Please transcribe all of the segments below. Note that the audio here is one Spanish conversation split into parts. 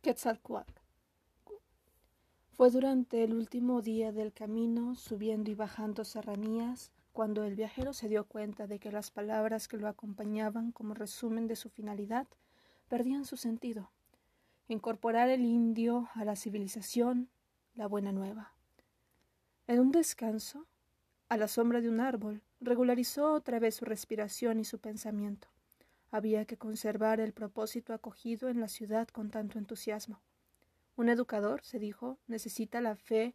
Quetzalcoatl. Fue durante el último día del camino, subiendo y bajando serranías, cuando el viajero se dio cuenta de que las palabras que lo acompañaban como resumen de su finalidad perdían su sentido. Incorporar el indio a la civilización, la buena nueva. En un descanso, a la sombra de un árbol, regularizó otra vez su respiración y su pensamiento. Había que conservar el propósito acogido en la ciudad con tanto entusiasmo. Un educador, se dijo, necesita la fe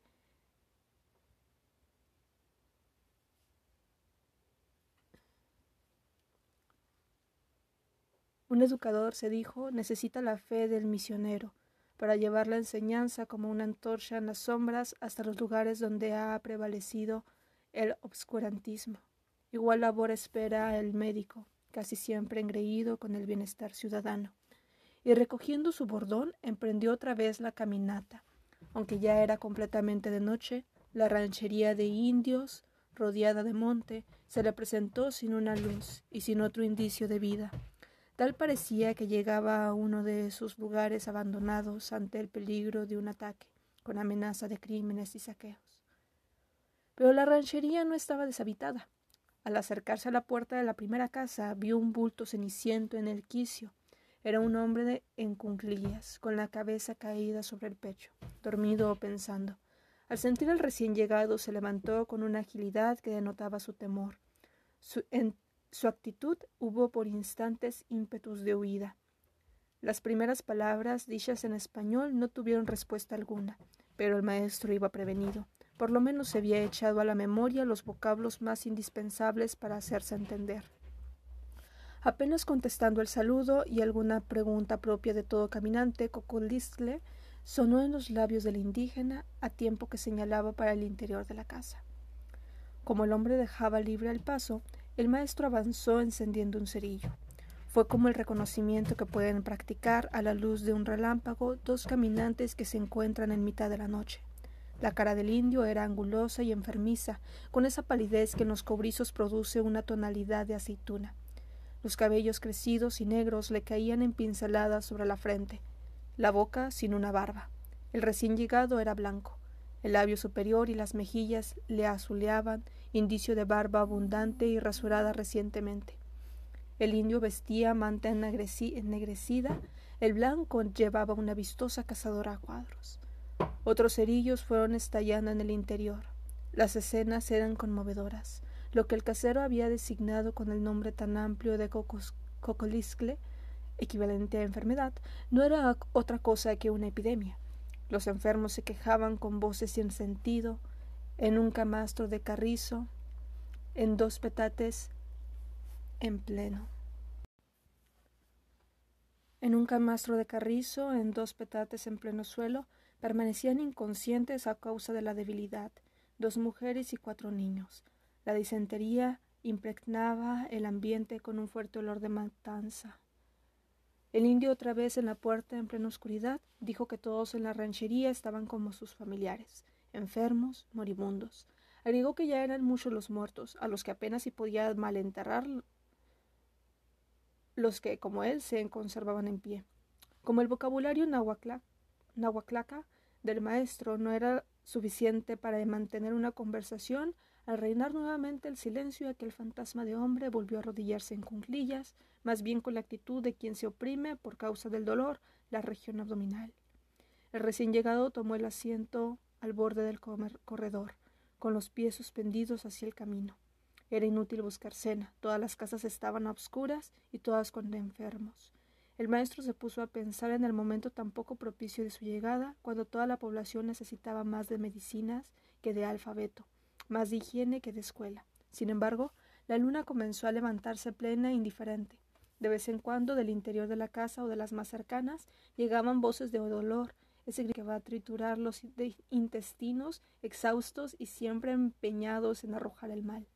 Un educador, se dijo, necesita la fe del misionero para llevar la enseñanza como una antorcha en las sombras hasta los lugares donde ha prevalecido el obscurantismo. Igual labor espera el médico, casi siempre engreído con el bienestar ciudadano y recogiendo su bordón emprendió otra vez la caminata. Aunque ya era completamente de noche, la ranchería de indios, rodeada de monte, se le presentó sin una luz y sin otro indicio de vida. Tal parecía que llegaba a uno de esos lugares abandonados ante el peligro de un ataque, con amenaza de crímenes y saqueos. Pero la ranchería no estaba deshabitada. Al acercarse a la puerta de la primera casa, vio un bulto ceniciento en el quicio, era un hombre en cunclillas, con la cabeza caída sobre el pecho, dormido o pensando. Al sentir al recién llegado, se levantó con una agilidad que denotaba su temor. en su actitud hubo por instantes ímpetus de huida. Las primeras palabras, dichas en español, no tuvieron respuesta alguna, pero el maestro iba prevenido. Por lo menos se había echado a la memoria los vocablos más indispensables para hacerse entender. Apenas contestando el saludo y alguna pregunta propia de todo caminante, Cocolistle sonó en los labios del indígena a tiempo que señalaba para el interior de la casa. Como el hombre dejaba libre el paso, el maestro avanzó encendiendo un cerillo. Fue como el reconocimiento que pueden practicar a la luz de un relámpago dos caminantes que se encuentran en mitad de la noche. La cara del indio era angulosa y enfermiza, con esa palidez que en los cobrizos produce una tonalidad de aceituna. Los cabellos crecidos y negros le caían en pinceladas sobre la frente, la boca sin una barba. El recién llegado era blanco. El labio superior y las mejillas le azuleaban, indicio de barba abundante y rasurada recientemente. El indio vestía manta ennegrecida, el blanco llevaba una vistosa cazadora a cuadros. Otros cerillos fueron estallando en el interior. Las escenas eran conmovedoras lo que el casero había designado con el nombre tan amplio de cocoliscle, equivalente a enfermedad, no era otra cosa que una epidemia. Los enfermos se quejaban con voces sin sentido, en un camastro de carrizo, en dos petates en pleno. En un camastro de carrizo, en dos petates en pleno suelo, permanecían inconscientes a causa de la debilidad, dos mujeres y cuatro niños. La disentería impregnaba el ambiente con un fuerte olor de matanza. El indio otra vez en la puerta en plena oscuridad dijo que todos en la ranchería estaban como sus familiares, enfermos, moribundos. Agregó que ya eran muchos los muertos, a los que apenas si podía malenterrar los que, como él, se conservaban en pie. Como el vocabulario nahuaclaca del maestro no era suficiente para mantener una conversación, al reinar nuevamente el silencio, aquel fantasma de hombre volvió a arrodillarse en cunclillas, más bien con la actitud de quien se oprime, por causa del dolor, la región abdominal. El recién llegado tomó el asiento al borde del corredor, con los pies suspendidos hacia el camino. Era inútil buscar cena, todas las casas estaban a obscuras y todas con enfermos. El maestro se puso a pensar en el momento tan poco propicio de su llegada, cuando toda la población necesitaba más de medicinas que de alfabeto, más de higiene que de escuela. Sin embargo, la luna comenzó a levantarse plena e indiferente. De vez en cuando, del interior de la casa o de las más cercanas, llegaban voces de dolor, ese que va a triturar los intestinos, exhaustos y siempre empeñados en arrojar el mal.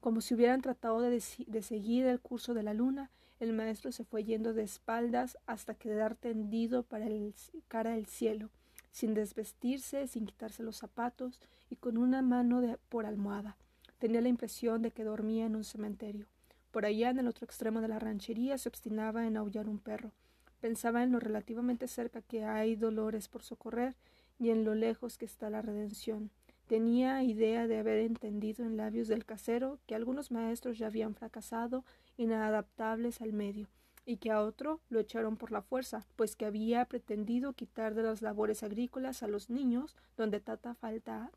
Como si hubieran tratado de seguir el curso de la luna, el maestro se fue yendo de espaldas hasta quedar tendido para el cara al cielo, sin desvestirse, sin quitarse los zapatos y con una mano de, por almohada. Tenía la impresión de que dormía en un cementerio. Por allá, en el otro extremo de la ranchería, se obstinaba en aullar un perro, Pensaba en lo relativamente cerca que hay dolores por socorrer y en lo lejos que está la redención. Tenía idea de haber entendido en labios del casero que algunos maestros ya habían fracasado, inadaptables al medio, y que a otro lo echaron por la fuerza, pues que había pretendido quitar de las labores agrícolas a los niños, donde tanta falta,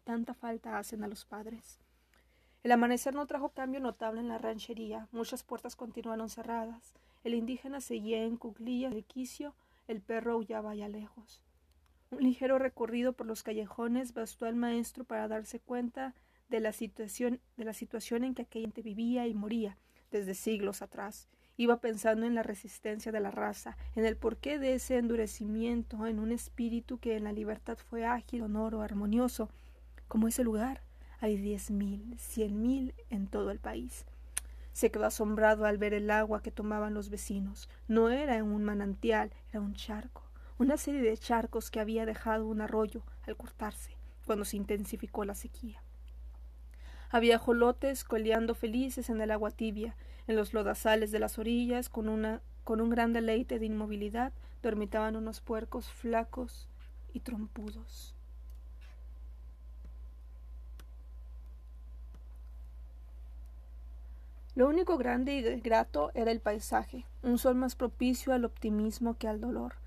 hacen a los padres. El amanecer no trajo cambio notable en la ranchería. Muchas puertas continuaron cerradas. El indígena seguía en cuclillas de quicio, el perro aullaba allá lejos. Un ligero recorrido por los callejones bastó al maestro para darse cuenta de la situación, de la situación en que aquella gente vivía y moría desde siglos atrás. Iba pensando en la resistencia de la raza, en el porqué de ese endurecimiento, en un espíritu que en la libertad fue ágil, sonoro, armonioso, como ese lugar. Hay diez mil, cien mil en todo el país. Se quedó asombrado al ver el agua que tomaban los vecinos. No era un manantial, era un charco una serie de charcos que había dejado un arroyo al cortarse cuando se intensificó la sequía. Había jolotes coleando felices en el agua tibia, en los lodazales de las orillas, con, una, con un gran deleite de inmovilidad, dormitaban unos puercos flacos y trompudos. Lo único grande y grato era el paisaje, un sol más propicio al optimismo que al dolor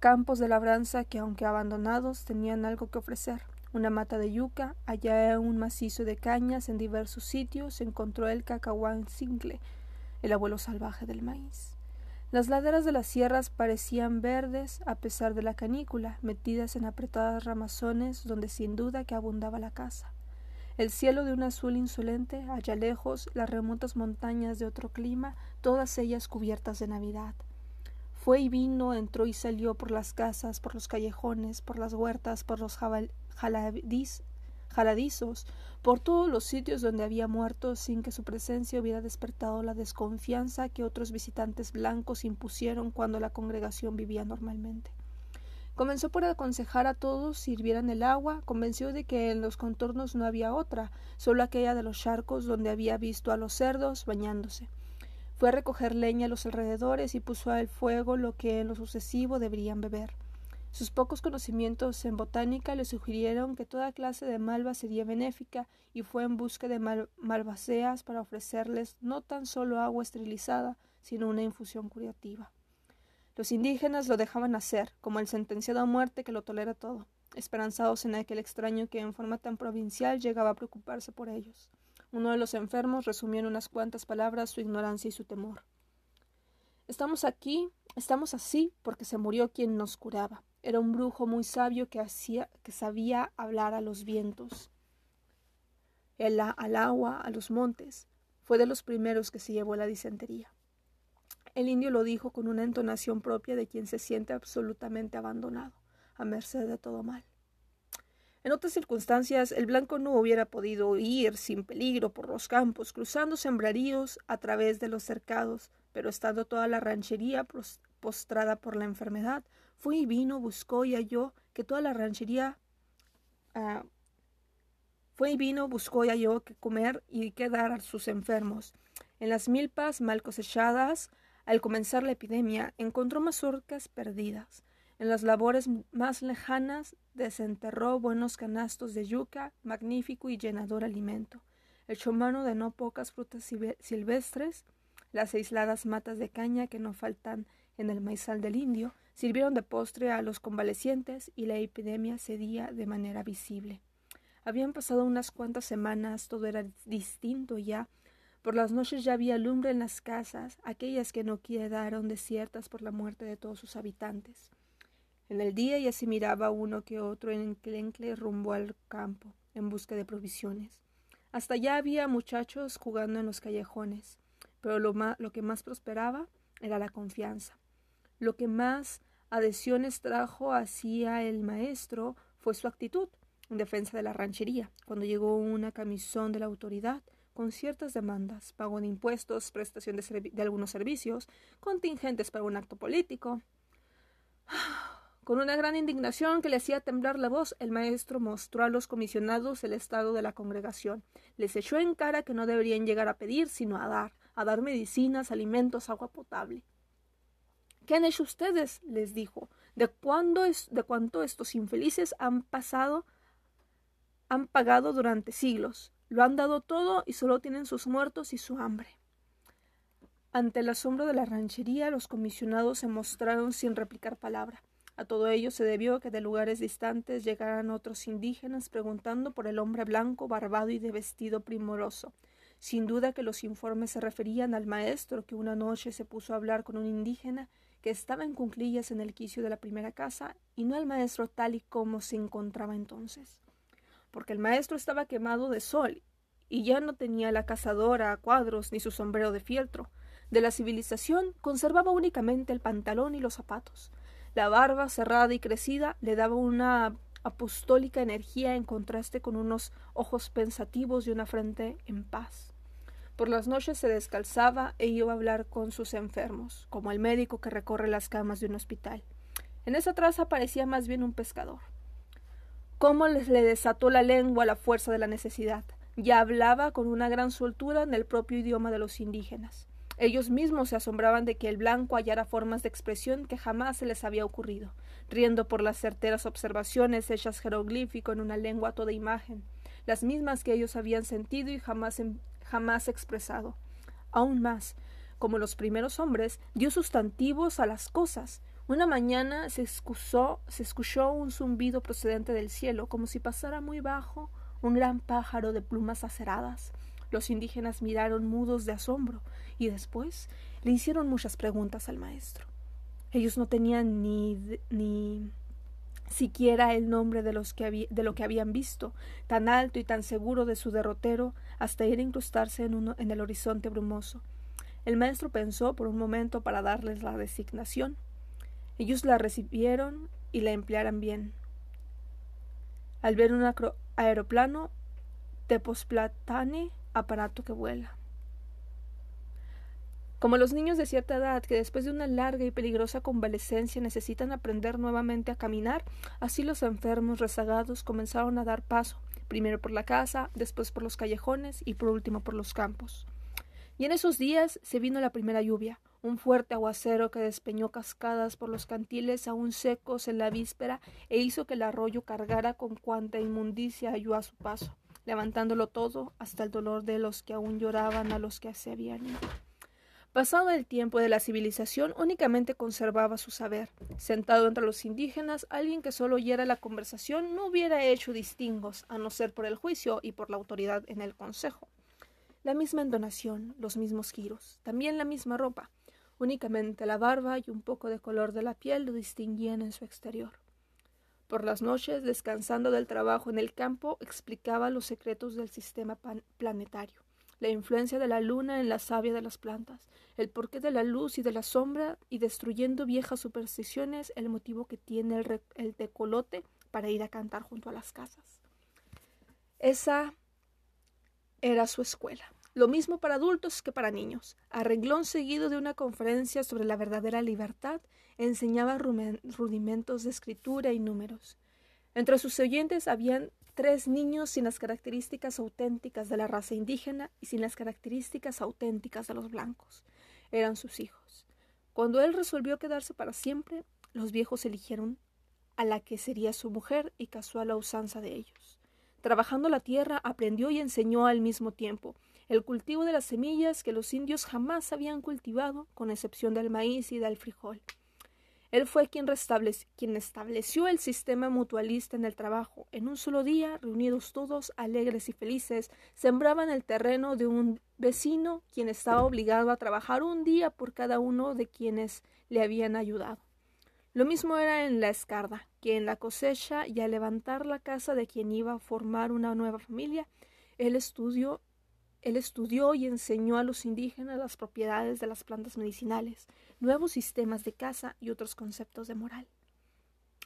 campos de labranza que, aunque abandonados, tenían algo que ofrecer. Una mata de yuca, allá un macizo de cañas en diversos sitios, se encontró el cacahuán single, el abuelo salvaje del maíz. Las laderas de las sierras parecían verdes a pesar de la canícula, metidas en apretadas ramazones donde sin duda que abundaba la caza. El cielo de un azul insolente, allá lejos, las remotas montañas de otro clima, todas ellas cubiertas de Navidad. Fue y vino, entró y salió por las casas, por los callejones, por las huertas, por los jaladizos, por todos los sitios donde había muerto sin que su presencia hubiera despertado la desconfianza que otros visitantes blancos impusieron cuando la congregación vivía normalmente. Comenzó por aconsejar a todos sirvieran el agua, convenció de que en los contornos no había otra, solo aquella de los charcos donde había visto a los cerdos bañándose. Fue a recoger leña a los alrededores y puso al fuego lo que en lo sucesivo deberían beber. Sus pocos conocimientos en botánica le sugirieron que toda clase de malva sería benéfica y fue en busca de malvaceas para ofrecerles no tan solo agua esterilizada, sino una infusión curativa. Los indígenas lo dejaban hacer, como el sentenciado a muerte que lo tolera todo, esperanzados en aquel extraño que en forma tan provincial llegaba a preocuparse por ellos. Uno de los enfermos resumió en unas cuantas palabras su ignorancia y su temor. Estamos aquí, estamos así, porque se murió quien nos curaba. Era un brujo muy sabio que, hacía, que sabía hablar a los vientos, el, al agua, a los montes. Fue de los primeros que se llevó la disentería. El indio lo dijo con una entonación propia de quien se siente absolutamente abandonado, a merced de todo mal. En otras circunstancias, el blanco no hubiera podido ir sin peligro por los campos, cruzando sembraríos a través de los cercados, pero estando toda la ranchería postrada por la enfermedad, fue y vino, buscó y halló que toda la ranchería ah, fue y vino, buscó y halló que comer y que dar a sus enfermos. En las milpas mal cosechadas, al comenzar la epidemia, encontró mazorcas perdidas. En las labores más lejanas desenterró buenos canastos de yuca, magnífico y llenador alimento. Echó mano de no pocas frutas silvestres, las aisladas matas de caña que no faltan en el maizal del indio, sirvieron de postre a los convalecientes y la epidemia cedía de manera visible. Habían pasado unas cuantas semanas, todo era distinto ya. Por las noches ya había lumbre en las casas, aquellas que no quedaron desiertas por la muerte de todos sus habitantes. En el día ya se miraba uno que otro en enclencle rumbo al campo, en busca de provisiones. Hasta allá había muchachos jugando en los callejones, pero lo, lo que más prosperaba era la confianza. Lo que más adhesiones trajo hacia el maestro fue su actitud en defensa de la ranchería, cuando llegó una camisón de la autoridad con ciertas demandas, pago de impuestos, prestación de, de algunos servicios, contingentes para un acto político. Con una gran indignación que le hacía temblar la voz, el maestro mostró a los comisionados el estado de la congregación. Les echó en cara que no deberían llegar a pedir, sino a dar, a dar medicinas, alimentos, agua potable. ¿Qué han hecho ustedes? les dijo. ¿De, cuándo es, de cuánto estos infelices han pasado, han pagado durante siglos? Lo han dado todo y solo tienen sus muertos y su hambre. Ante el asombro de la ranchería, los comisionados se mostraron sin replicar palabra. A todo ello se debió que de lugares distantes llegaran otros indígenas preguntando por el hombre blanco, barbado y de vestido primoroso. Sin duda que los informes se referían al maestro que una noche se puso a hablar con un indígena que estaba en cunclillas en el quicio de la primera casa, y no al maestro tal y como se encontraba entonces. Porque el maestro estaba quemado de sol, y ya no tenía la cazadora a cuadros ni su sombrero de fieltro, de la civilización conservaba únicamente el pantalón y los zapatos. La barba cerrada y crecida le daba una apostólica energía en contraste con unos ojos pensativos y una frente en paz. Por las noches se descalzaba e iba a hablar con sus enfermos, como el médico que recorre las camas de un hospital. En esa traza parecía más bien un pescador. Cómo les le desató la lengua la fuerza de la necesidad. Ya hablaba con una gran soltura en el propio idioma de los indígenas. Ellos mismos se asombraban de que el blanco hallara formas de expresión que jamás se les había ocurrido, riendo por las certeras observaciones hechas jeroglífico en una lengua toda imagen, las mismas que ellos habían sentido y jamás, jamás expresado. Aún más, como los primeros hombres, dio sustantivos a las cosas. Una mañana se, se escuchó un zumbido procedente del cielo, como si pasara muy bajo un gran pájaro de plumas aceradas. Los indígenas miraron mudos de asombro y después le hicieron muchas preguntas al maestro. Ellos no tenían ni, ni siquiera el nombre de, los que de lo que habían visto, tan alto y tan seguro de su derrotero, hasta ir a incrustarse en, uno, en el horizonte brumoso. El maestro pensó por un momento para darles la designación. Ellos la recibieron y la emplearan bien. Al ver un aeroplano, Teposplatane aparato que vuela. Como los niños de cierta edad que después de una larga y peligrosa convalecencia necesitan aprender nuevamente a caminar, así los enfermos rezagados comenzaron a dar paso, primero por la casa, después por los callejones y por último por los campos. Y en esos días se vino la primera lluvia, un fuerte aguacero que despeñó cascadas por los cantiles aún secos en la víspera e hizo que el arroyo cargara con cuanta inmundicia halló a su paso levantándolo todo hasta el dolor de los que aún lloraban a los que se habían ido. Pasado el tiempo de la civilización, únicamente conservaba su saber. Sentado entre los indígenas, alguien que solo oyera la conversación no hubiera hecho distingos, a no ser por el juicio y por la autoridad en el consejo. La misma entonación, los mismos giros, también la misma ropa. Únicamente la barba y un poco de color de la piel lo distinguían en su exterior. Por las noches, descansando del trabajo en el campo, explicaba los secretos del sistema planetario, la influencia de la luna en la savia de las plantas, el porqué de la luz y de la sombra, y destruyendo viejas supersticiones, el motivo que tiene el, tecolote para ir a cantar junto a las casas. Esa era su escuela. Lo mismo para adultos que para niños. A seguido de una conferencia sobre la verdadera libertad, enseñaba rudimentos de escritura y números. Entre sus oyentes habían tres niños sin las características auténticas de la raza indígena y sin las características auténticas de los blancos. Eran sus hijos. Cuando él resolvió quedarse para siempre, los viejos eligieron a la que sería su mujer y casó a la usanza de ellos. Trabajando la tierra, aprendió y enseñó al mismo tiempo, el cultivo de las semillas que los indios jamás habían cultivado, con excepción del maíz y del frijol. Él fue quien, estableció el sistema mutualista en el trabajo. En un solo día, reunidos todos, alegres y felices, sembraban el terreno de un vecino, quien estaba obligado a trabajar un día por cada uno de quienes le habían ayudado. Lo mismo era en la escarda, que en la cosecha y al levantar la casa de quien iba a formar una nueva familia, él estudió él estudió y enseñó a los indígenas las propiedades de las plantas medicinales, nuevos sistemas de caza y otros conceptos de moral.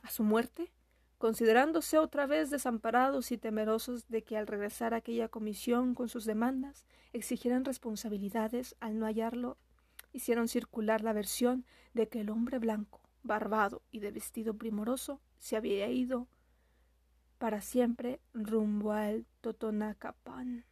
A su muerte, considerándose otra vez desamparados y temerosos de que al regresar a aquella comisión con sus demandas exigieran responsabilidades al no hallarlo, hicieron circular la versión de que el hombre blanco, barbado y de vestido primoroso se había ido para siempre rumbo al Totonacapan.